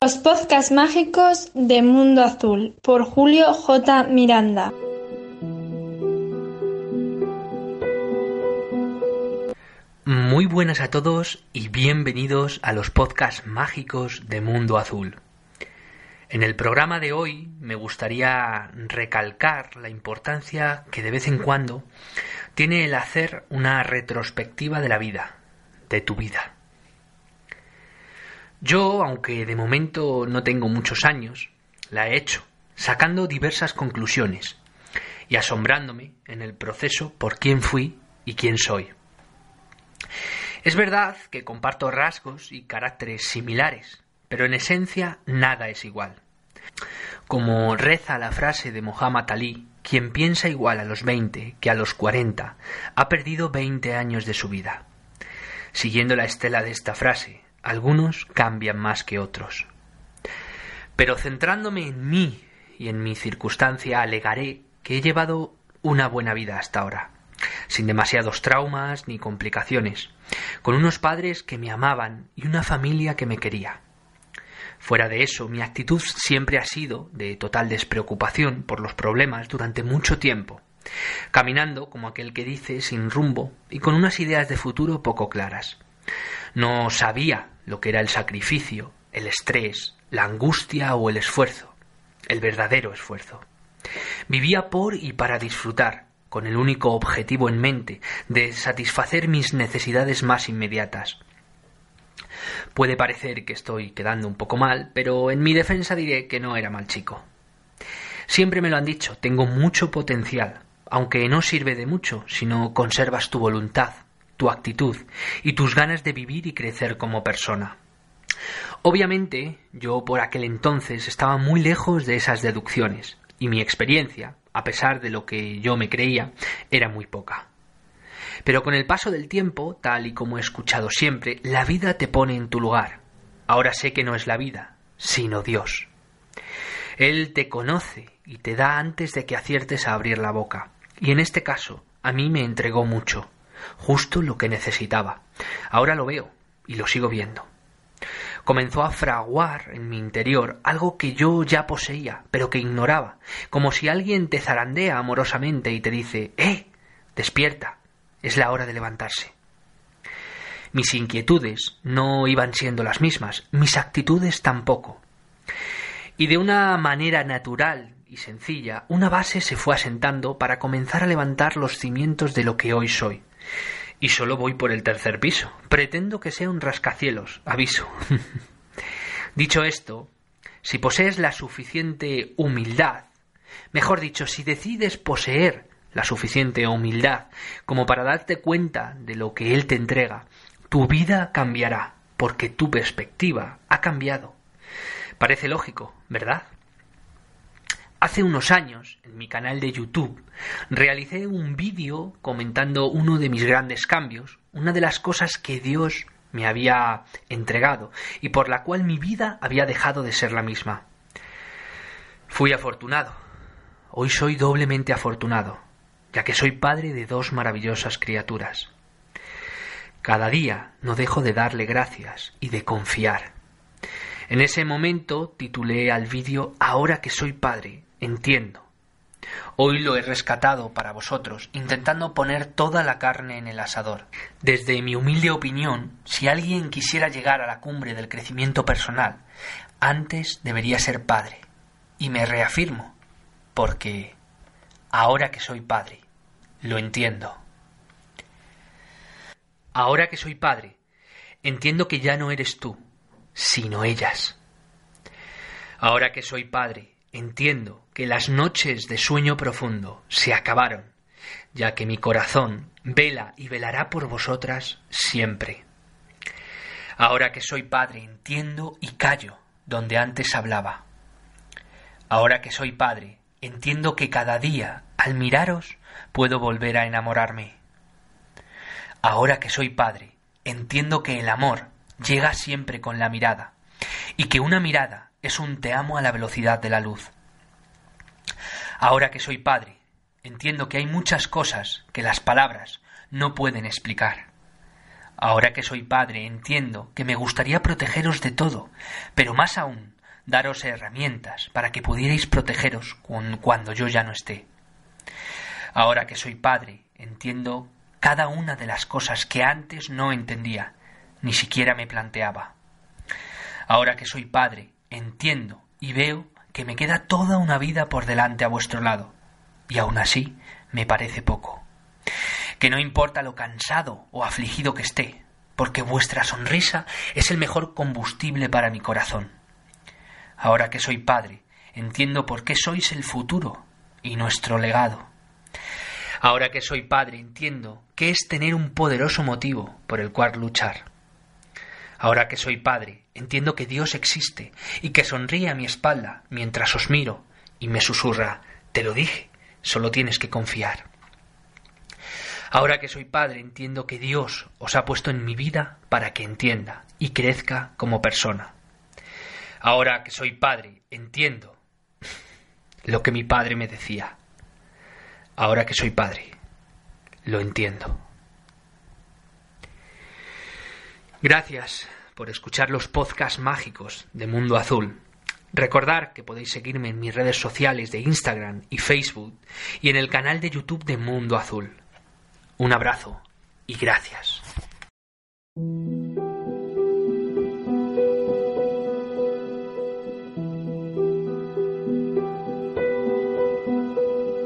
Los podcasts mágicos de Mundo Azul por Julio J. Miranda. Muy buenas a todos y bienvenidos a los podcasts mágicos de Mundo Azul. En el programa de hoy me gustaría recalcar la importancia que de vez en cuando tiene el hacer una retrospectiva de la vida, de tu vida. Yo, aunque de momento no tengo muchos años, la he hecho, sacando diversas conclusiones y asombrándome en el proceso por quién fui y quién soy. Es verdad que comparto rasgos y caracteres similares, pero en esencia nada es igual. Como reza la frase de Muhammad Ali, quien piensa igual a los 20 que a los 40 ha perdido 20 años de su vida. Siguiendo la estela de esta frase, algunos cambian más que otros. Pero centrándome en mí y en mi circunstancia, alegaré que he llevado una buena vida hasta ahora sin demasiados traumas ni complicaciones, con unos padres que me amaban y una familia que me quería. Fuera de eso, mi actitud siempre ha sido de total despreocupación por los problemas durante mucho tiempo, caminando como aquel que dice sin rumbo y con unas ideas de futuro poco claras. No sabía lo que era el sacrificio, el estrés, la angustia o el esfuerzo, el verdadero esfuerzo. Vivía por y para disfrutar, con el único objetivo en mente de satisfacer mis necesidades más inmediatas. Puede parecer que estoy quedando un poco mal, pero en mi defensa diré que no era mal chico. Siempre me lo han dicho, tengo mucho potencial, aunque no sirve de mucho si no conservas tu voluntad, tu actitud y tus ganas de vivir y crecer como persona. Obviamente, yo por aquel entonces estaba muy lejos de esas deducciones, y mi experiencia, a pesar de lo que yo me creía, era muy poca. Pero con el paso del tiempo, tal y como he escuchado siempre, la vida te pone en tu lugar. Ahora sé que no es la vida, sino Dios. Él te conoce y te da antes de que aciertes a abrir la boca. Y en este caso, a mí me entregó mucho, justo lo que necesitaba. Ahora lo veo y lo sigo viendo comenzó a fraguar en mi interior algo que yo ya poseía, pero que ignoraba, como si alguien te zarandea amorosamente y te dice ¡Eh! despierta, es la hora de levantarse. Mis inquietudes no iban siendo las mismas, mis actitudes tampoco. Y de una manera natural y sencilla, una base se fue asentando para comenzar a levantar los cimientos de lo que hoy soy y solo voy por el tercer piso. Pretendo que sea un rascacielos, aviso. dicho esto, si posees la suficiente humildad, mejor dicho, si decides poseer la suficiente humildad como para darte cuenta de lo que Él te entrega, tu vida cambiará, porque tu perspectiva ha cambiado. Parece lógico, ¿verdad? Hace unos años, en mi canal de YouTube, realicé un vídeo comentando uno de mis grandes cambios, una de las cosas que Dios me había entregado y por la cual mi vida había dejado de ser la misma. Fui afortunado. Hoy soy doblemente afortunado, ya que soy padre de dos maravillosas criaturas. Cada día no dejo de darle gracias y de confiar. En ese momento titulé al vídeo Ahora que soy padre, entiendo. Hoy lo he rescatado para vosotros, intentando poner toda la carne en el asador. Desde mi humilde opinión, si alguien quisiera llegar a la cumbre del crecimiento personal, antes debería ser padre. Y me reafirmo, porque ahora que soy padre, lo entiendo. Ahora que soy padre, entiendo que ya no eres tú, sino ellas. Ahora que soy padre, Entiendo que las noches de sueño profundo se acabaron, ya que mi corazón vela y velará por vosotras siempre. Ahora que soy padre entiendo y callo donde antes hablaba. Ahora que soy padre entiendo que cada día, al miraros, puedo volver a enamorarme. Ahora que soy padre entiendo que el amor llega siempre con la mirada y que una mirada es un te amo a la velocidad de la luz. Ahora que soy padre, entiendo que hay muchas cosas que las palabras no pueden explicar. Ahora que soy padre, entiendo que me gustaría protegeros de todo, pero más aún, daros herramientas para que pudierais protegeros cuando yo ya no esté. Ahora que soy padre, entiendo cada una de las cosas que antes no entendía, ni siquiera me planteaba. Ahora que soy padre, entiendo y veo que me queda toda una vida por delante a vuestro lado, y aún así me parece poco. Que no importa lo cansado o afligido que esté, porque vuestra sonrisa es el mejor combustible para mi corazón. Ahora que soy padre, entiendo por qué sois el futuro y nuestro legado. Ahora que soy padre, entiendo qué es tener un poderoso motivo por el cual luchar. Ahora que soy padre, entiendo que Dios existe y que sonríe a mi espalda mientras os miro y me susurra, te lo dije, solo tienes que confiar. Ahora que soy padre, entiendo que Dios os ha puesto en mi vida para que entienda y crezca como persona. Ahora que soy padre, entiendo lo que mi padre me decía. Ahora que soy padre, lo entiendo. Gracias por escuchar los podcasts mágicos de Mundo Azul. Recordar que podéis seguirme en mis redes sociales de Instagram y Facebook y en el canal de YouTube de Mundo Azul. Un abrazo y gracias.